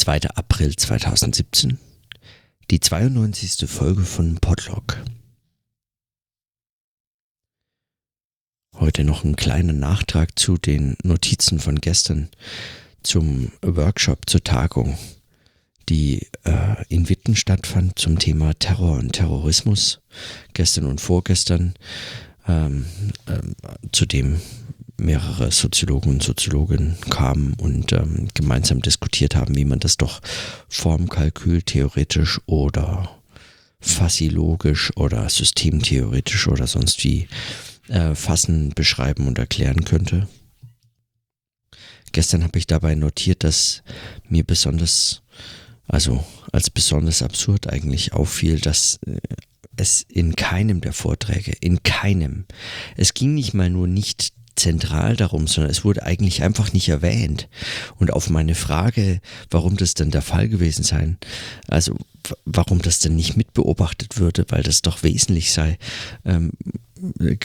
2. April 2017, die 92. Folge von Podlog. Heute noch ein kleiner Nachtrag zu den Notizen von gestern zum Workshop zur Tagung, die äh, in Witten stattfand zum Thema Terror und Terrorismus, gestern und vorgestern, ähm, äh, zu dem mehrere Soziologen und Soziologen kamen und ähm, gemeinsam diskutiert haben, wie man das doch formkalkül theoretisch oder fassilogisch oder systemtheoretisch oder sonst wie äh, fassen, beschreiben und erklären könnte. Gestern habe ich dabei notiert, dass mir besonders, also als besonders absurd eigentlich auffiel, dass äh, es in keinem der Vorträge, in keinem, es ging nicht mal nur nicht zentral darum, sondern es wurde eigentlich einfach nicht erwähnt. Und auf meine Frage, warum das denn der Fall gewesen sein, also warum das denn nicht mitbeobachtet würde, weil das doch wesentlich sei, ähm,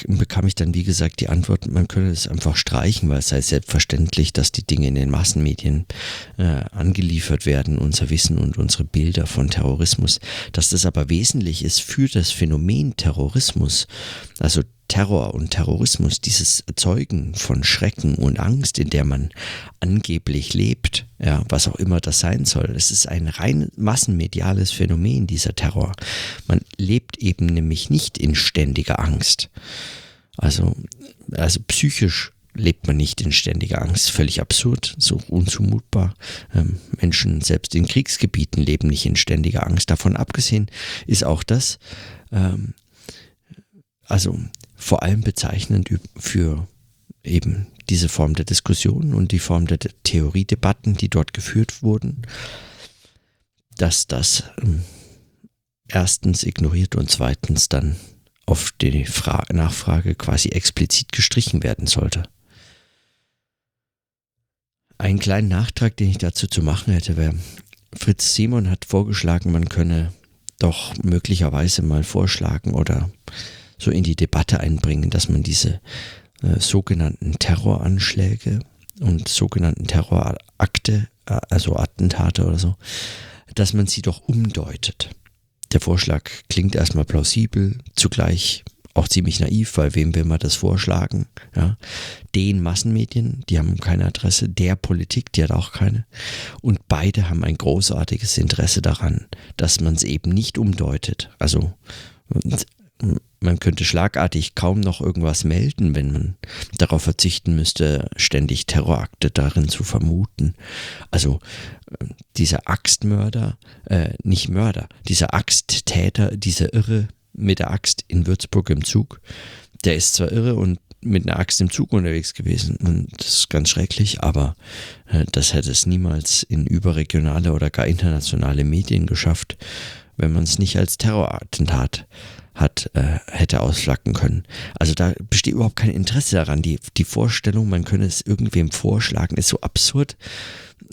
bekam ich dann, wie gesagt, die Antwort, man könne es einfach streichen, weil es sei selbstverständlich, dass die Dinge in den Massenmedien äh, angeliefert werden, unser Wissen und unsere Bilder von Terrorismus. Dass das aber wesentlich ist für das Phänomen Terrorismus, also Terror und Terrorismus, dieses Erzeugen von Schrecken und Angst, in der man angeblich lebt, ja, was auch immer das sein soll. Es ist ein rein massenmediales Phänomen, dieser Terror. Man lebt eben nämlich nicht in ständiger Angst. Also, also psychisch lebt man nicht in ständiger Angst. Völlig absurd, so unzumutbar. Ähm, Menschen selbst in Kriegsgebieten leben nicht in ständiger Angst. Davon abgesehen ist auch das, ähm, also vor allem bezeichnend für eben diese Form der Diskussion und die Form der Theoriedebatten, die dort geführt wurden, dass das ähm, erstens ignoriert und zweitens dann auf die Fra Nachfrage quasi explizit gestrichen werden sollte. Einen kleinen Nachtrag, den ich dazu zu machen hätte, wäre, Fritz Simon hat vorgeschlagen, man könne doch möglicherweise mal vorschlagen oder so in die Debatte einbringen, dass man diese äh, sogenannten Terroranschläge und sogenannten Terrorakte, äh, also Attentate oder so, dass man sie doch umdeutet. Der Vorschlag klingt erstmal plausibel, zugleich auch ziemlich naiv, weil wem will man das vorschlagen? Ja? Den Massenmedien, die haben keine Adresse, der Politik, die hat auch keine. Und beide haben ein großartiges Interesse daran, dass man es eben nicht umdeutet. Also man könnte schlagartig kaum noch irgendwas melden, wenn man darauf verzichten müsste, ständig Terrorakte darin zu vermuten. Also äh, dieser Axtmörder, äh, nicht Mörder, dieser Axttäter, dieser Irre mit der Axt in Würzburg im Zug, der ist zwar irre und mit einer Axt im Zug unterwegs gewesen und das ist ganz schrecklich, aber äh, das hätte es niemals in überregionale oder gar internationale Medien geschafft, wenn man es nicht als Terrorattentat hat, äh, hätte ausflacken können. Also da besteht überhaupt kein Interesse daran. Die, die Vorstellung, man könne es irgendwem vorschlagen, ist so absurd.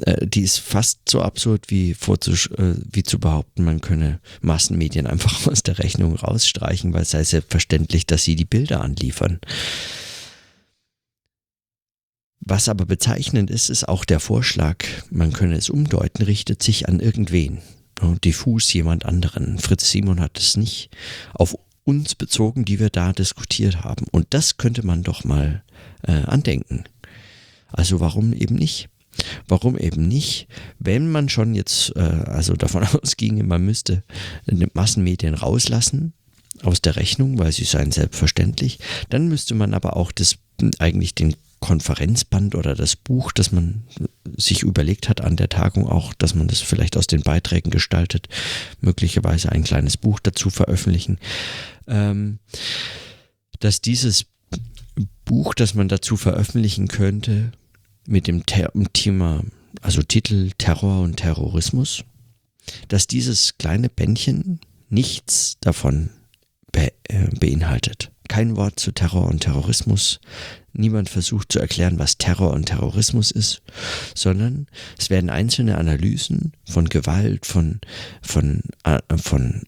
Äh, die ist fast so absurd wie, vorzusch äh, wie zu behaupten, man könne Massenmedien einfach aus der Rechnung rausstreichen, weil es sei selbstverständlich, dass sie die Bilder anliefern. Was aber bezeichnend ist, ist auch der Vorschlag, man könne es umdeuten, richtet sich an irgendwen diffus jemand anderen. Fritz Simon hat es nicht auf uns bezogen, die wir da diskutiert haben. Und das könnte man doch mal äh, andenken. Also warum eben nicht? Warum eben nicht, wenn man schon jetzt, äh, also davon ausginge, man müsste Massenmedien rauslassen aus der Rechnung, weil sie seien selbstverständlich, dann müsste man aber auch das eigentlich den Konferenzband oder das Buch, das man sich überlegt hat an der Tagung auch, dass man das vielleicht aus den Beiträgen gestaltet, möglicherweise ein kleines Buch dazu veröffentlichen, ähm, dass dieses Buch, das man dazu veröffentlichen könnte, mit dem Thema, also Titel Terror und Terrorismus, dass dieses kleine Bändchen nichts davon be äh, beinhaltet. Kein Wort zu Terror und Terrorismus, Niemand versucht zu erklären, was Terror und Terrorismus ist, sondern es werden einzelne Analysen von Gewalt, von, von, äh, von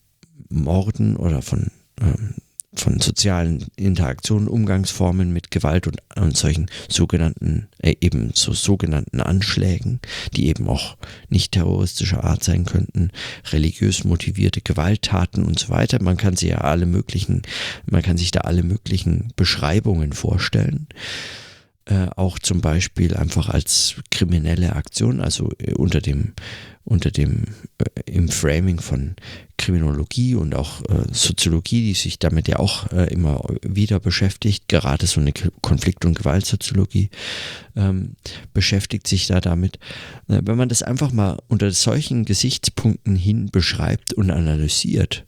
Morden oder von, ähm, von sozialen Interaktionen, Umgangsformen mit Gewalt und, und solchen sogenannten, äh, eben so sogenannten Anschlägen, die eben auch nicht terroristischer Art sein könnten, religiös motivierte Gewalttaten und so weiter. Man kann sich ja alle möglichen, man kann sich da alle möglichen Beschreibungen vorstellen. Äh, auch zum Beispiel einfach als kriminelle Aktion, also äh, unter dem unter dem äh, im Framing von Kriminologie und auch äh, Soziologie, die sich damit ja auch äh, immer wieder beschäftigt, gerade so eine Konflikt- und Gewaltsoziologie ähm, beschäftigt sich da damit. Wenn man das einfach mal unter solchen Gesichtspunkten hin beschreibt und analysiert,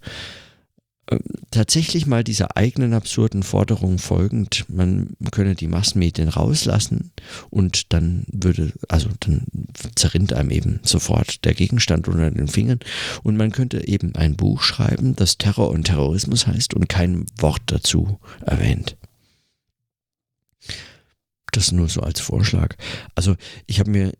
tatsächlich mal dieser eigenen absurden Forderung folgend, man könne die Massenmedien rauslassen und dann würde, also dann zerrinnt einem eben sofort der Gegenstand unter den Fingern und man könnte eben ein Buch schreiben, das Terror und Terrorismus heißt und kein Wort dazu erwähnt. Das nur so als Vorschlag. Also ich habe mir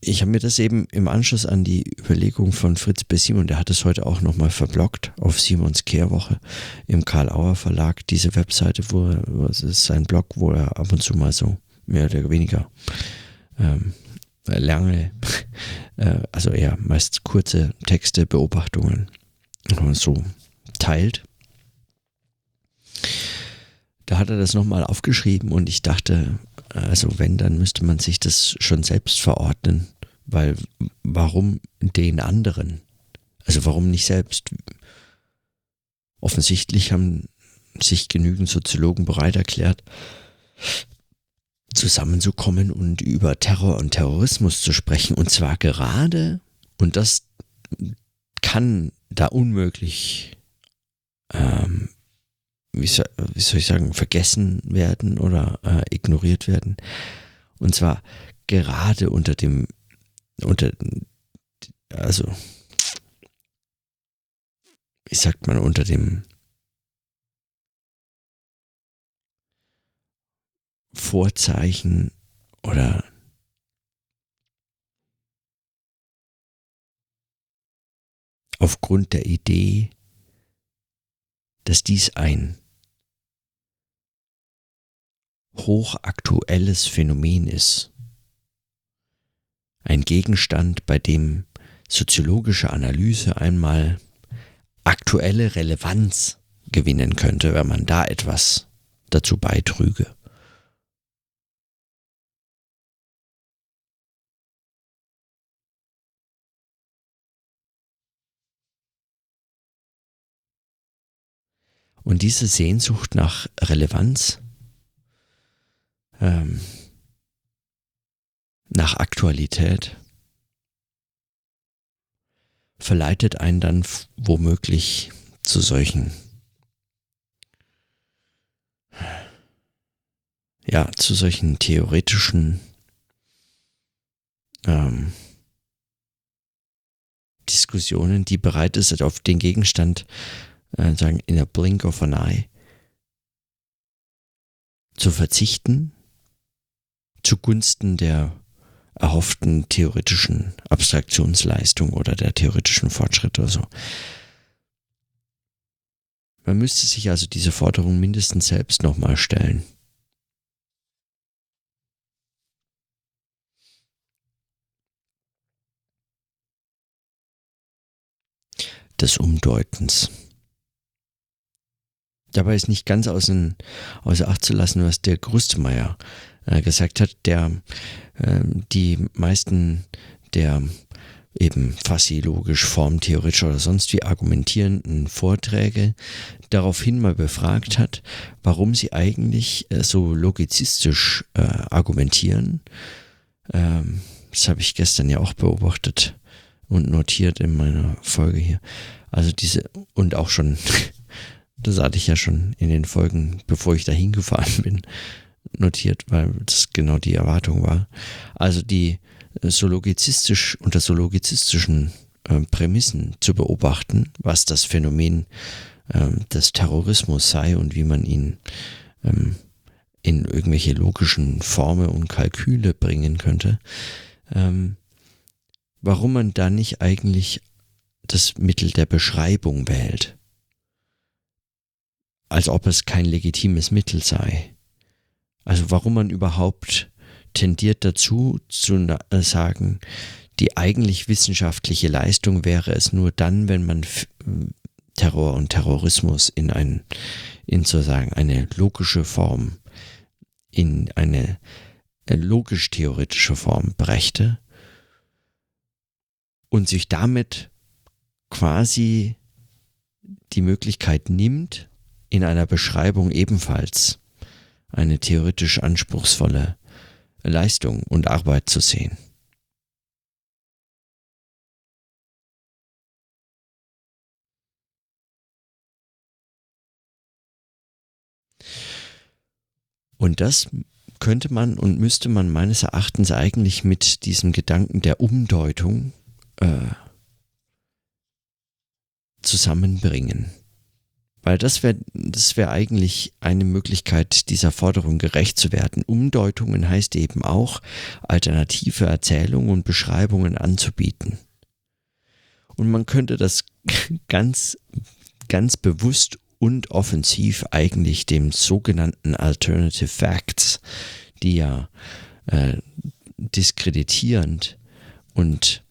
ich habe mir das eben im Anschluss an die Überlegung von Fritz B. Simon, der hat es heute auch nochmal verblockt auf Simons Kehrwoche im Karl-Auer Verlag, diese Webseite, wo, wo es ist sein Blog, wo er ab und zu mal so mehr oder weniger ähm, lange, äh, also eher meist kurze Texte, Beobachtungen so teilt. Da hat er das nochmal aufgeschrieben und ich dachte, also wenn, dann müsste man sich das schon selbst verordnen, weil warum den anderen? Also warum nicht selbst? Offensichtlich haben sich genügend Soziologen bereit erklärt, zusammenzukommen und über Terror und Terrorismus zu sprechen. Und zwar gerade, und das kann da unmöglich ähm, wie soll, wie soll ich sagen, vergessen werden oder äh, ignoriert werden. Und zwar gerade unter dem, unter, also, wie sagt man, unter dem Vorzeichen oder aufgrund der Idee, dass dies ein hochaktuelles Phänomen ist. Ein Gegenstand, bei dem soziologische Analyse einmal aktuelle Relevanz gewinnen könnte, wenn man da etwas dazu beitrüge. Und diese Sehnsucht nach Relevanz, ähm, nach Aktualität, verleitet einen dann womöglich zu solchen, ja, zu solchen theoretischen ähm, Diskussionen, die bereit ist, auf den Gegenstand äh, sagen, in a blink of an eye zu verzichten zugunsten der erhofften theoretischen Abstraktionsleistung oder der theoretischen Fortschritte oder so. Man müsste sich also diese Forderung mindestens selbst nochmal stellen. des Umdeutens. Dabei ist nicht ganz außen, außer Acht zu lassen, was der Grüstemeier äh, gesagt hat, der äh, die meisten der eben fasziologisch, formtheoretisch oder sonst wie argumentierenden Vorträge daraufhin mal befragt hat, warum sie eigentlich äh, so logizistisch äh, argumentieren. Ähm, das habe ich gestern ja auch beobachtet und notiert in meiner Folge hier. Also diese und auch schon das hatte ich ja schon in den Folgen, bevor ich da hingefahren bin, notiert, weil das genau die Erwartung war. Also die äh, zoologizistisch unter zoologizistischen äh, Prämissen zu beobachten, was das Phänomen äh, des Terrorismus sei und wie man ihn ähm, in irgendwelche logischen Formen und Kalküle bringen könnte. Ähm, warum man da nicht eigentlich das Mittel der Beschreibung wählt als ob es kein legitimes Mittel sei. Also warum man überhaupt tendiert dazu zu äh, sagen, die eigentlich wissenschaftliche Leistung wäre es nur dann, wenn man Terror und Terrorismus in ein, in sozusagen eine logische Form, in eine äh, logisch-theoretische Form brächte und sich damit quasi die Möglichkeit nimmt, in einer Beschreibung ebenfalls eine theoretisch anspruchsvolle Leistung und Arbeit zu sehen. Und das könnte man und müsste man meines Erachtens eigentlich mit diesem Gedanken der Umdeutung äh, zusammenbringen. Weil das wäre das wär eigentlich eine Möglichkeit, dieser Forderung gerecht zu werden. Umdeutungen heißt eben auch, alternative Erzählungen und Beschreibungen anzubieten. Und man könnte das ganz, ganz bewusst und offensiv eigentlich dem sogenannten Alternative Facts, die ja äh, diskreditierend und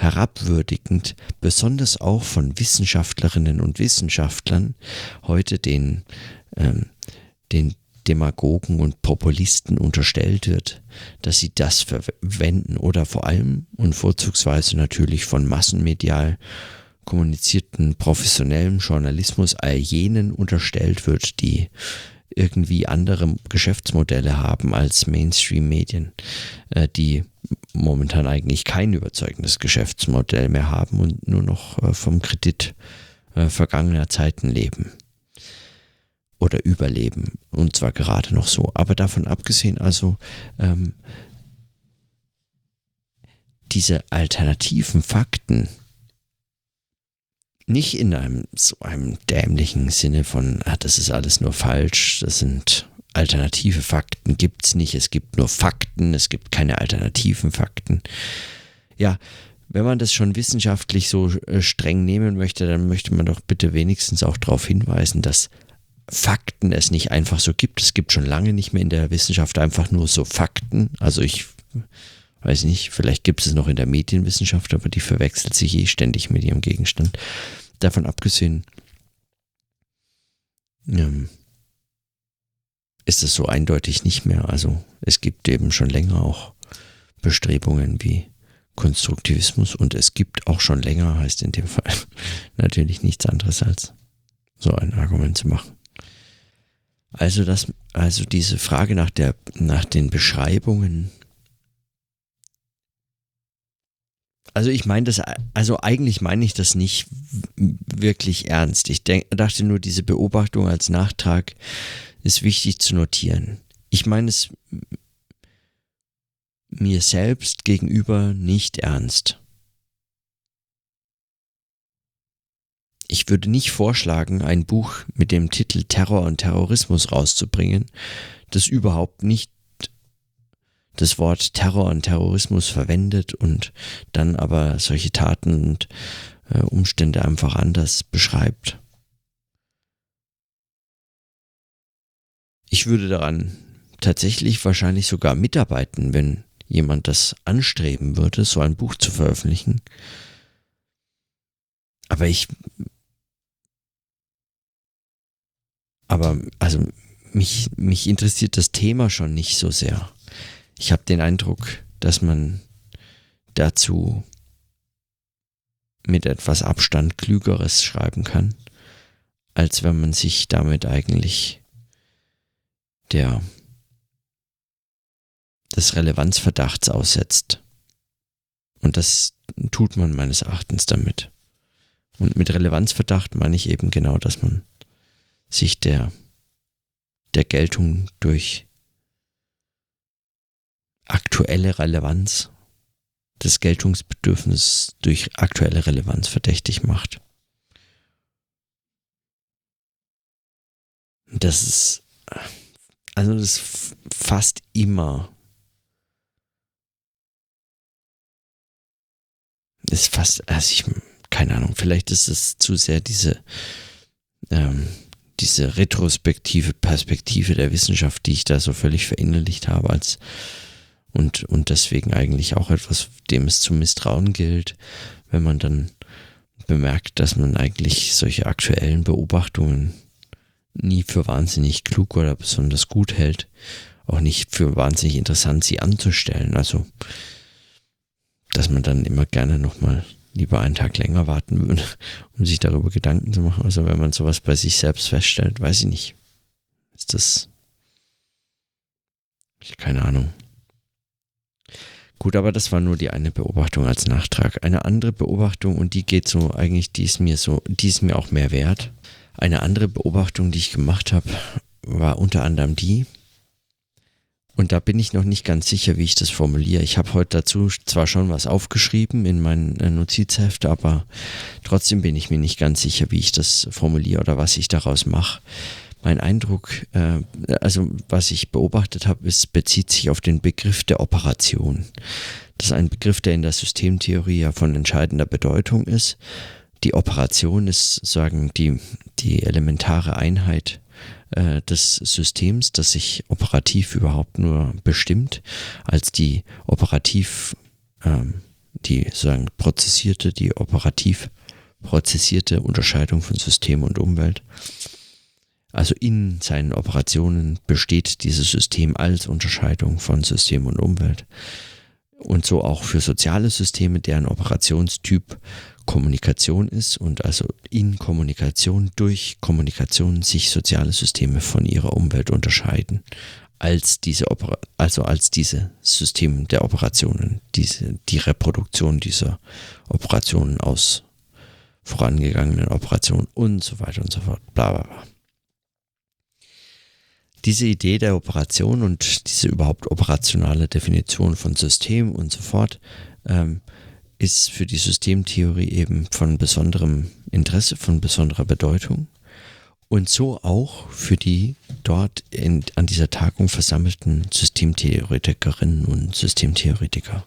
herabwürdigend, besonders auch von Wissenschaftlerinnen und Wissenschaftlern, heute den, ähm, den Demagogen und Populisten unterstellt wird, dass sie das verwenden oder vor allem und vorzugsweise natürlich von massenmedial kommunizierten professionellen Journalismus all jenen unterstellt wird, die irgendwie andere Geschäftsmodelle haben als Mainstream-Medien, äh, die momentan eigentlich kein überzeugendes Geschäftsmodell mehr haben und nur noch äh, vom Kredit äh, vergangener Zeiten leben oder überleben und zwar gerade noch so. Aber davon abgesehen, also ähm, diese alternativen Fakten, nicht in einem so einem dämlichen Sinne von, ah, das ist alles nur falsch, das sind alternative Fakten, gibt es nicht, es gibt nur Fakten, es gibt keine alternativen Fakten. Ja, wenn man das schon wissenschaftlich so äh, streng nehmen möchte, dann möchte man doch bitte wenigstens auch darauf hinweisen, dass Fakten es nicht einfach so gibt. Es gibt schon lange nicht mehr in der Wissenschaft einfach nur so Fakten. Also ich weiß nicht, vielleicht gibt es noch in der Medienwissenschaft, aber die verwechselt sich eh ständig mit ihrem Gegenstand davon abgesehen, ähm, ist es so eindeutig nicht mehr. Also es gibt eben schon länger auch Bestrebungen wie Konstruktivismus und es gibt auch schon länger, heißt in dem Fall natürlich nichts anderes als so ein Argument zu machen. Also das, also diese Frage nach der, nach den Beschreibungen Also ich meine das, also eigentlich meine ich das nicht wirklich ernst. Ich denk, dachte nur, diese Beobachtung als Nachtrag ist wichtig zu notieren. Ich meine es mir selbst gegenüber nicht ernst. Ich würde nicht vorschlagen, ein Buch mit dem Titel Terror und Terrorismus rauszubringen, das überhaupt nicht das Wort Terror und Terrorismus verwendet und dann aber solche Taten und äh, Umstände einfach anders beschreibt. Ich würde daran tatsächlich wahrscheinlich sogar mitarbeiten, wenn jemand das anstreben würde, so ein Buch zu veröffentlichen. Aber ich. Aber also mich, mich interessiert das Thema schon nicht so sehr ich habe den Eindruck, dass man dazu mit etwas Abstand Klügeres schreiben kann, als wenn man sich damit eigentlich der des Relevanzverdachts aussetzt. Und das tut man meines Erachtens damit. Und mit Relevanzverdacht meine ich eben genau, dass man sich der, der Geltung durch aktuelle Relevanz, des Geltungsbedürfnisses durch aktuelle Relevanz verdächtig macht. Das ist, also das ist fast immer, ist fast, also ich, keine Ahnung, vielleicht ist es zu sehr diese, ähm, diese retrospektive Perspektive der Wissenschaft, die ich da so völlig verinnerlicht habe als und, und deswegen eigentlich auch etwas, dem es zu misstrauen gilt, wenn man dann bemerkt, dass man eigentlich solche aktuellen Beobachtungen nie für wahnsinnig klug oder besonders gut hält, auch nicht für wahnsinnig interessant, sie anzustellen. Also, dass man dann immer gerne nochmal lieber einen Tag länger warten würde, um sich darüber Gedanken zu machen. Also, wenn man sowas bei sich selbst feststellt, weiß ich nicht. Ist das. Keine Ahnung. Gut, aber das war nur die eine Beobachtung als Nachtrag. Eine andere Beobachtung, und die geht so eigentlich, die ist mir so, die ist mir auch mehr wert. Eine andere Beobachtung, die ich gemacht habe, war unter anderem die, und da bin ich noch nicht ganz sicher, wie ich das formuliere. Ich habe heute dazu zwar schon was aufgeschrieben in mein äh, Notizheft, aber trotzdem bin ich mir nicht ganz sicher, wie ich das formuliere oder was ich daraus mache. Mein Eindruck, äh, also was ich beobachtet habe, ist, bezieht sich auf den Begriff der Operation. Das ist ein Begriff, der in der Systemtheorie ja von entscheidender Bedeutung ist. Die Operation ist sagen die, die elementare Einheit äh, des Systems, das sich operativ überhaupt nur bestimmt, als die operativ, ähm, die sozusagen prozessierte, die operativ prozessierte Unterscheidung von System und Umwelt. Also in seinen Operationen besteht dieses System als Unterscheidung von System und Umwelt. Und so auch für soziale Systeme, deren Operationstyp Kommunikation ist und also in Kommunikation, durch Kommunikation sich soziale Systeme von ihrer Umwelt unterscheiden, als diese Opera also als diese Systeme der Operationen, diese, die Reproduktion dieser Operationen aus vorangegangenen Operationen und so weiter und so fort, bla bla bla. Diese Idee der Operation und diese überhaupt operationale Definition von System und so fort ähm, ist für die Systemtheorie eben von besonderem Interesse, von besonderer Bedeutung und so auch für die dort in, an dieser Tagung versammelten Systemtheoretikerinnen und Systemtheoretiker.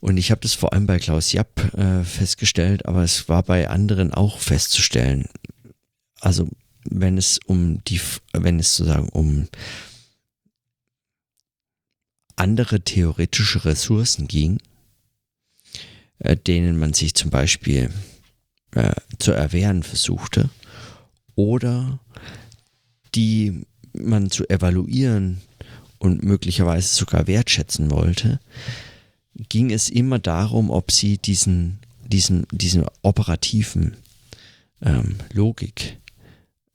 Und ich habe das vor allem bei Klaus Japp äh, festgestellt, aber es war bei anderen auch festzustellen. Also wenn es um die, wenn es sozusagen um andere theoretische Ressourcen ging, äh, denen man sich zum Beispiel äh, zu erwehren versuchte oder die man zu evaluieren und möglicherweise sogar wertschätzen wollte, ging es immer darum, ob sie diesen, diesen, diesen operativen ähm, Logik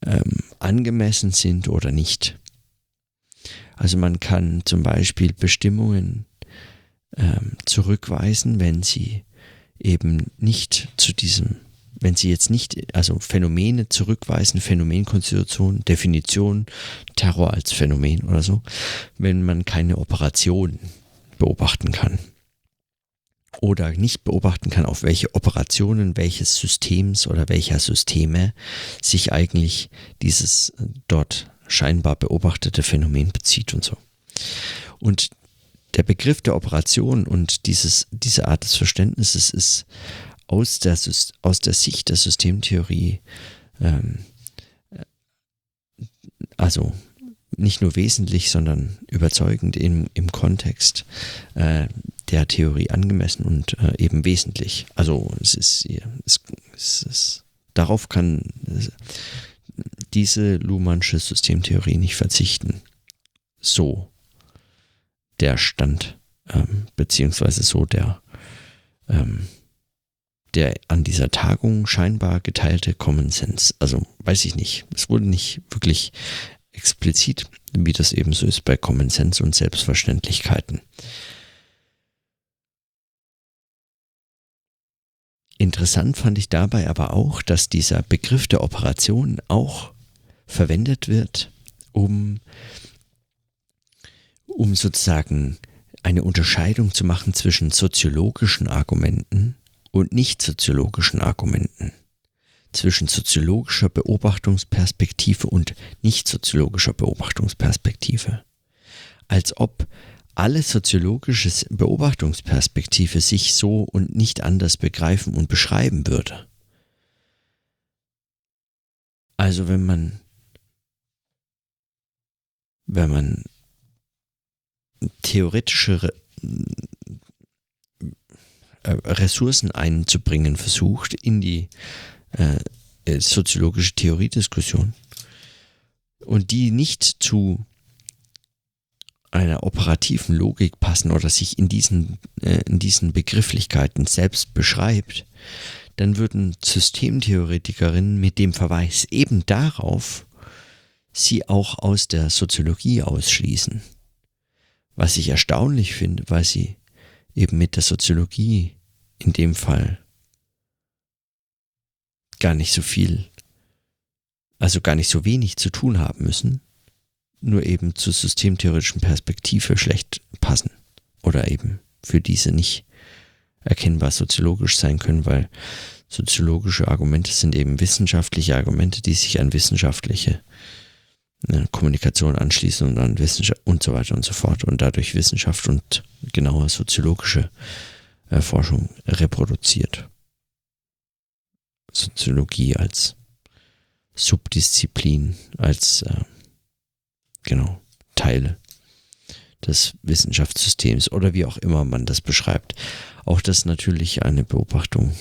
ähm, angemessen sind oder nicht. Also man kann zum Beispiel Bestimmungen ähm, zurückweisen, wenn sie eben nicht zu diesem, wenn sie jetzt nicht, also Phänomene zurückweisen, Phänomenkonstitution, Definition, Terror als Phänomen oder so, wenn man keine Operation beobachten kann oder nicht beobachten kann, auf welche Operationen welches Systems oder welcher Systeme sich eigentlich dieses äh, dort scheinbar beobachtete Phänomen bezieht und so. Und der Begriff der Operation und dieses, diese Art des Verständnisses ist aus der, aus der Sicht der Systemtheorie, ähm, also nicht nur wesentlich, sondern überzeugend im, im Kontext äh, der Theorie angemessen und äh, eben wesentlich. Also es ist, es, es ist darauf kann diese Luhmannsche Systemtheorie nicht verzichten. So der Stand, ähm, beziehungsweise so der, ähm, der an dieser Tagung scheinbar geteilte Common Sense. Also weiß ich nicht. Es wurde nicht wirklich explizit, wie das eben so ist bei Common Sense und Selbstverständlichkeiten. Interessant fand ich dabei aber auch, dass dieser Begriff der Operation auch verwendet wird, um um sozusagen eine Unterscheidung zu machen zwischen soziologischen Argumenten und nicht soziologischen Argumenten, zwischen soziologischer Beobachtungsperspektive und nicht soziologischer Beobachtungsperspektive. Als ob alle soziologische Beobachtungsperspektive sich so und nicht anders begreifen und beschreiben würde. Also wenn man, wenn man theoretische äh, Ressourcen einzubringen versucht in die äh, soziologische Theoriediskussion und die nicht zu einer operativen Logik passen oder sich in diesen, äh, in diesen Begrifflichkeiten selbst beschreibt, dann würden Systemtheoretikerinnen mit dem Verweis eben darauf sie auch aus der Soziologie ausschließen. Was ich erstaunlich finde, weil sie eben mit der Soziologie in dem Fall gar nicht so viel, also gar nicht so wenig zu tun haben müssen, nur eben zur systemtheoretischen Perspektive schlecht passen oder eben für diese nicht erkennbar soziologisch sein können, weil soziologische Argumente sind eben wissenschaftliche Argumente, die sich an wissenschaftliche ne, Kommunikation anschließen und an Wissenschaft und so weiter und so fort und dadurch Wissenschaft und genauer soziologische äh, Forschung reproduziert. Soziologie als Subdisziplin, als äh, genau Teil des Wissenschaftssystems oder wie auch immer man das beschreibt. Auch das natürlich eine Beobachtung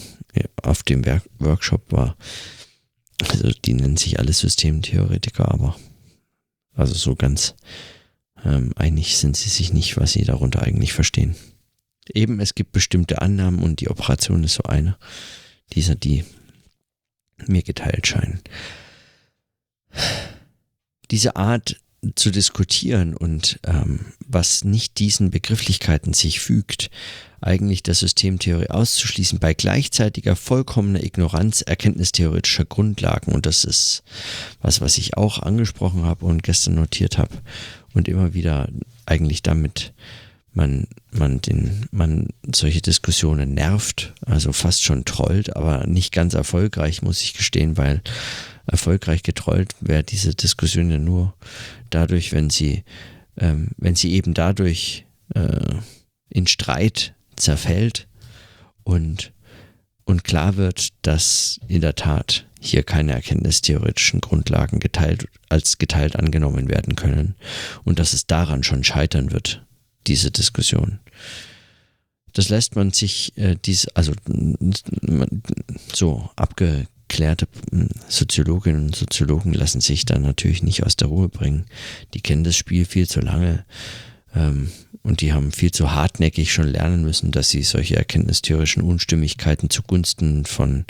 auf dem Werk Workshop war. Also die nennen sich alle Systemtheoretiker, aber also so ganz ähm, einig sind sie sich nicht, was sie darunter eigentlich verstehen. Eben, es gibt bestimmte Annahmen und die Operation ist so eine dieser, die mir geteilt scheinen. Diese Art zu diskutieren und ähm, was nicht diesen Begrifflichkeiten sich fügt, eigentlich der Systemtheorie auszuschließen bei gleichzeitiger vollkommener Ignoranz erkenntnistheoretischer Grundlagen. Und das ist was, was ich auch angesprochen habe und gestern notiert habe und immer wieder eigentlich damit man, man den, man solche Diskussionen nervt, also fast schon trollt, aber nicht ganz erfolgreich, muss ich gestehen, weil erfolgreich getrollt wäre diese Diskussion ja nur dadurch, wenn sie, ähm, wenn sie eben dadurch äh, in Streit zerfällt und, und klar wird, dass in der Tat hier keine erkenntnistheoretischen Grundlagen geteilt, als geteilt angenommen werden können und dass es daran schon scheitern wird, diese Diskussion. Das lässt man sich äh, dies, also so abge, geklärte hm, Soziologinnen und Soziologen lassen sich dann natürlich nicht aus der Ruhe bringen. Die kennen das Spiel viel zu lange ähm, und die haben viel zu hartnäckig schon lernen müssen, dass sie solche erkenntnistheoretischen Unstimmigkeiten zugunsten von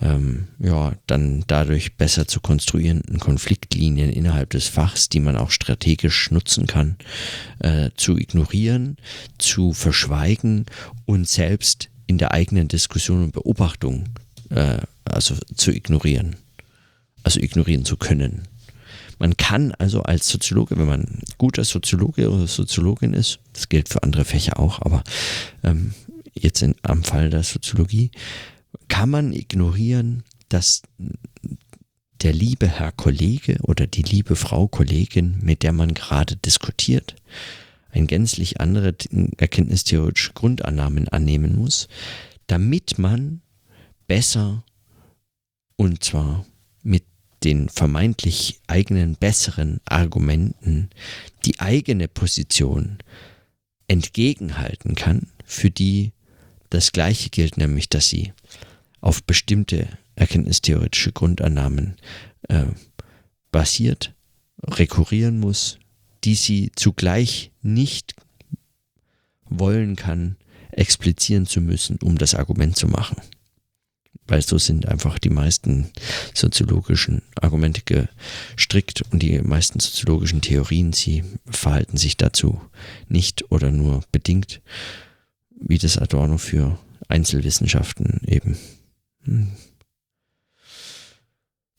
ähm, ja, dann dadurch besser zu konstruierenden Konfliktlinien innerhalb des Fachs, die man auch strategisch nutzen kann, äh, zu ignorieren, zu verschweigen und selbst in der eigenen Diskussion und Beobachtung äh, also zu ignorieren. Also ignorieren zu können. Man kann also als Soziologe, wenn man guter Soziologe oder Soziologin ist, das gilt für andere Fächer auch, aber ähm, jetzt in, am Fall der Soziologie, kann man ignorieren, dass der liebe Herr Kollege oder die liebe Frau Kollegin, mit der man gerade diskutiert, ein gänzlich andere erkenntnistheoretische Grundannahmen annehmen muss, damit man besser und zwar mit den vermeintlich eigenen besseren Argumenten die eigene Position entgegenhalten kann, für die das Gleiche gilt, nämlich dass sie auf bestimmte erkenntnistheoretische Grundannahmen äh, basiert, rekurrieren muss, die sie zugleich nicht wollen kann, explizieren zu müssen, um das Argument zu machen. Weil so sind einfach die meisten soziologischen Argumente gestrickt und die meisten soziologischen Theorien, sie verhalten sich dazu nicht oder nur bedingt, wie das Adorno für Einzelwissenschaften eben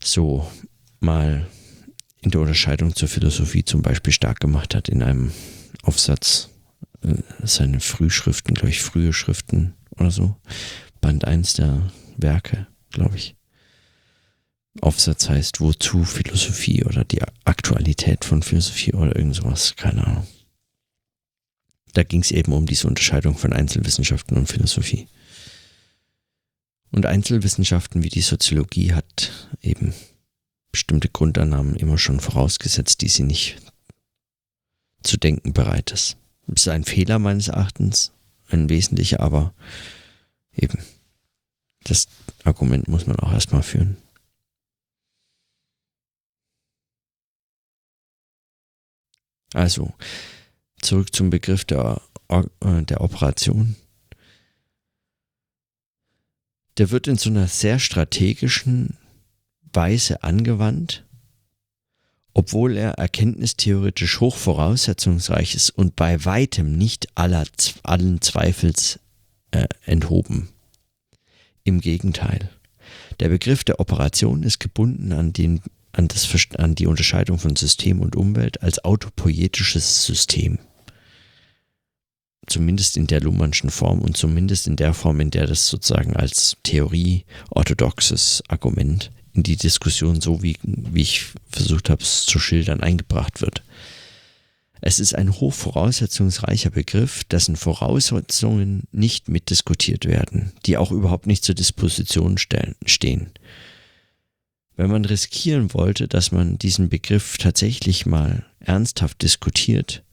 so mal in der Unterscheidung zur Philosophie zum Beispiel stark gemacht hat in einem Aufsatz, äh, seine Frühschriften, glaube ich, frühe Schriften oder so, Band 1 der Werke, glaube ich. Aufsatz heißt Wozu Philosophie oder die Aktualität von Philosophie oder irgend sowas, keine Ahnung. Da ging es eben um diese Unterscheidung von Einzelwissenschaften und Philosophie. Und Einzelwissenschaften wie die Soziologie hat eben bestimmte Grundannahmen immer schon vorausgesetzt, die sie nicht zu denken bereit ist. Das ist ein Fehler meines Erachtens, ein wesentlicher, aber eben, das Argument muss man auch erstmal führen. Also, zurück zum Begriff der, äh, der Operation. Der wird in so einer sehr strategischen Weise angewandt, obwohl er erkenntnistheoretisch hoch voraussetzungsreich ist und bei weitem nicht aller, allen Zweifels äh, enthoben. Im Gegenteil. Der Begriff der Operation ist gebunden an, den, an, das, an die Unterscheidung von System und Umwelt als autopoietisches System. Zumindest in der Luhmannschen Form und zumindest in der Form, in der das sozusagen als Theorie orthodoxes Argument in die Diskussion, so wie, wie ich versucht habe, es zu schildern, eingebracht wird. Es ist ein hochvoraussetzungsreicher Begriff, dessen Voraussetzungen nicht mitdiskutiert werden, die auch überhaupt nicht zur Disposition stehen. Wenn man riskieren wollte, dass man diesen Begriff tatsächlich mal ernsthaft diskutiert,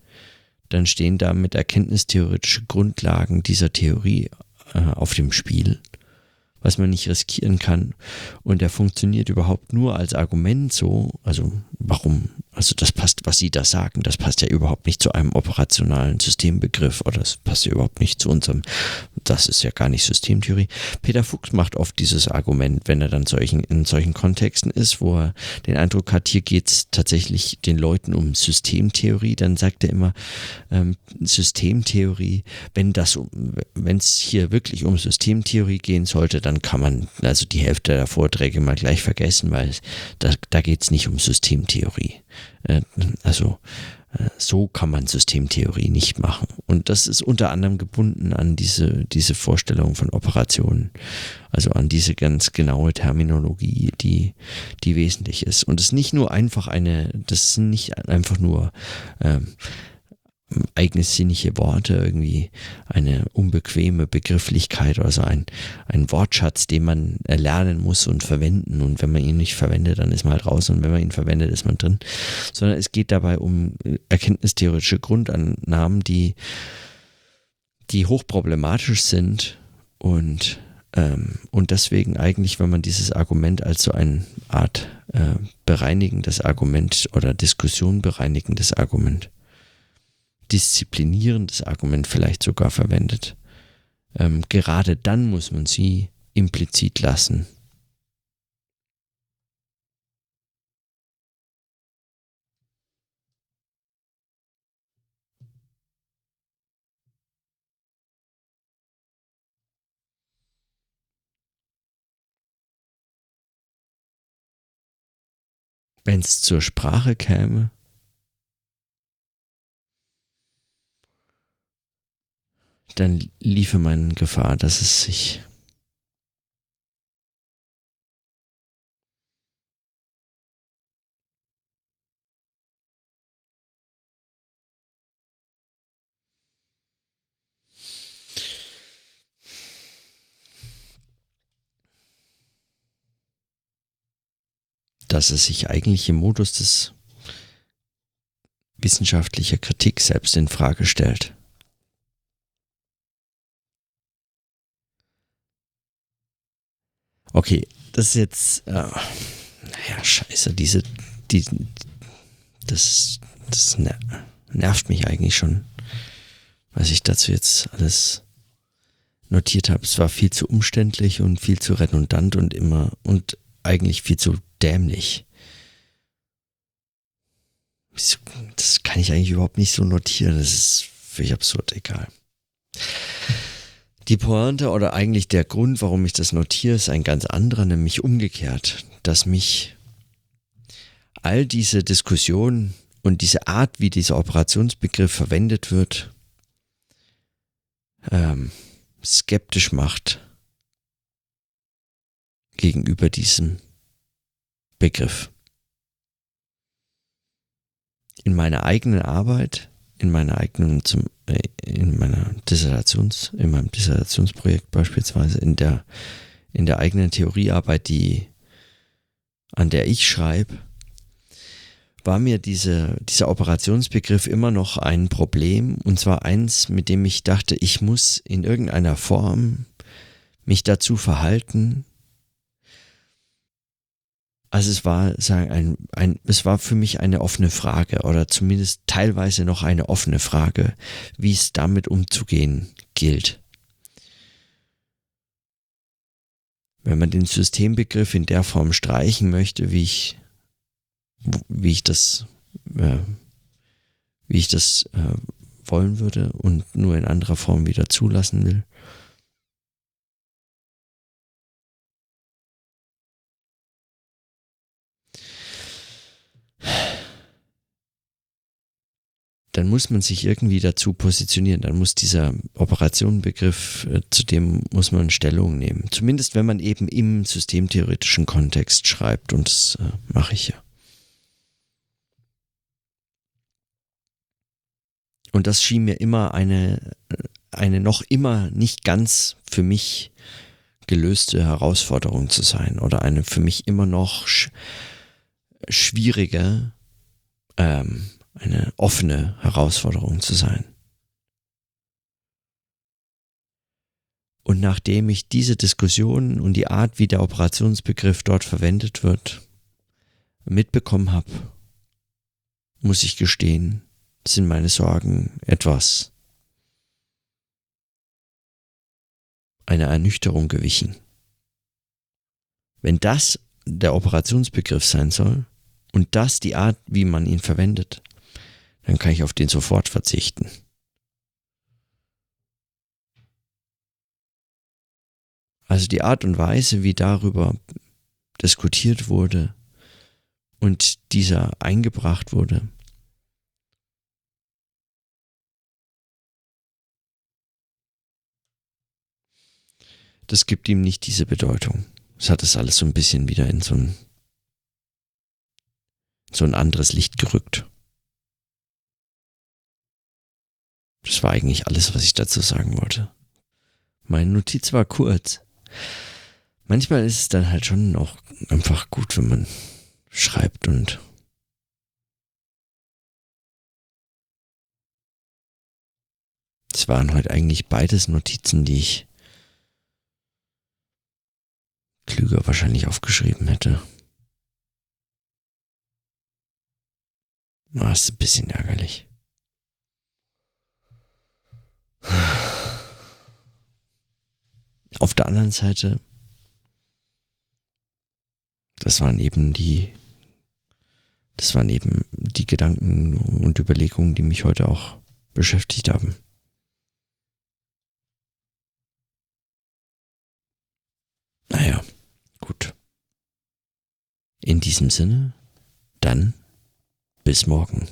dann stehen damit erkenntnistheoretische Grundlagen dieser Theorie äh, auf dem Spiel was man nicht riskieren kann. Und er funktioniert überhaupt nur als Argument so. Also warum? Also das passt, was Sie da sagen, das passt ja überhaupt nicht zu einem operationalen Systembegriff oder das passt ja überhaupt nicht zu unserem, das ist ja gar nicht Systemtheorie. Peter Fuchs macht oft dieses Argument, wenn er dann solchen, in solchen Kontexten ist, wo er den Eindruck hat, hier geht es tatsächlich den Leuten um Systemtheorie, dann sagt er immer, ähm, Systemtheorie, wenn das, wenn es hier wirklich um Systemtheorie gehen sollte, dann kann man also die Hälfte der Vorträge mal gleich vergessen, weil da, da geht es nicht um Systemtheorie. Äh, also äh, so kann man Systemtheorie nicht machen. Und das ist unter anderem gebunden an diese, diese Vorstellung von Operationen, also an diese ganz genaue Terminologie, die, die wesentlich ist. Und es ist nicht nur einfach eine, das sind nicht einfach nur ähm, eigensinnige Worte, irgendwie eine unbequeme Begrifflichkeit oder so ein, ein Wortschatz, den man erlernen muss und verwenden. Und wenn man ihn nicht verwendet, dann ist man halt raus und wenn man ihn verwendet, ist man drin. Sondern es geht dabei um erkenntnistheoretische Grundannahmen, die, die hochproblematisch sind und ähm, und deswegen eigentlich, wenn man dieses Argument als so eine Art äh, bereinigendes Argument oder Diskussion bereinigendes Argument disziplinierendes Argument vielleicht sogar verwendet. Ähm, gerade dann muss man sie implizit lassen. Wenn es zur Sprache käme, dann liefe man Gefahr, dass es sich dass es sich eigentlich im Modus des wissenschaftlicher Kritik selbst in Frage stellt. Okay, das ist jetzt, äh, naja, scheiße, diese, die, das, das nervt mich eigentlich schon, was ich dazu jetzt alles notiert habe. Es war viel zu umständlich und viel zu redundant und immer und eigentlich viel zu dämlich. Das kann ich eigentlich überhaupt nicht so notieren. Das ist völlig absurd, egal. Die Pointe oder eigentlich der Grund, warum ich das notiere, ist ein ganz anderer, nämlich umgekehrt, dass mich all diese Diskussionen und diese Art, wie dieser Operationsbegriff verwendet wird, ähm, skeptisch macht gegenüber diesem Begriff. In meiner eigenen Arbeit in meiner eigenen, zum, äh, in meiner Dissertations, in meinem Dissertationsprojekt beispielsweise, in der, in der eigenen Theoriearbeit, die an der ich schreibe, war mir diese, dieser Operationsbegriff immer noch ein Problem. Und zwar eins, mit dem ich dachte, ich muss in irgendeiner Form mich dazu verhalten. Also es war, sagen, ein, ein, es war für mich eine offene Frage oder zumindest teilweise noch eine offene Frage, wie es damit umzugehen gilt. Wenn man den Systembegriff in der Form streichen möchte, wie ich wie ich das, äh, wie ich das äh, wollen würde und nur in anderer Form wieder zulassen will. Dann muss man sich irgendwie dazu positionieren. Dann muss dieser Operationenbegriff, äh, zu dem muss man Stellung nehmen. Zumindest wenn man eben im systemtheoretischen Kontext schreibt. Und das äh, mache ich ja. Und das schien mir immer eine, eine noch immer nicht ganz für mich gelöste Herausforderung zu sein oder eine für mich immer noch sch schwierige, ähm, eine offene Herausforderung zu sein. Und nachdem ich diese Diskussion und die Art, wie der Operationsbegriff dort verwendet wird, mitbekommen habe, muss ich gestehen, sind meine Sorgen etwas einer Ernüchterung gewichen. Wenn das der Operationsbegriff sein soll und das die Art, wie man ihn verwendet, dann kann ich auf den sofort verzichten. Also die Art und Weise, wie darüber diskutiert wurde und dieser eingebracht wurde, das gibt ihm nicht diese Bedeutung. Es hat es alles so ein bisschen wieder in so ein, so ein anderes Licht gerückt. Das war eigentlich alles, was ich dazu sagen wollte. Meine Notiz war kurz. Manchmal ist es dann halt schon auch einfach gut, wenn man schreibt und es waren heute eigentlich beides Notizen, die ich klüger wahrscheinlich aufgeschrieben hätte. Das ist ein bisschen ärgerlich. Auf der anderen Seite, das waren eben die, das waren eben die Gedanken und Überlegungen, die mich heute auch beschäftigt haben. Naja. Gut. In diesem Sinne, dann bis morgen.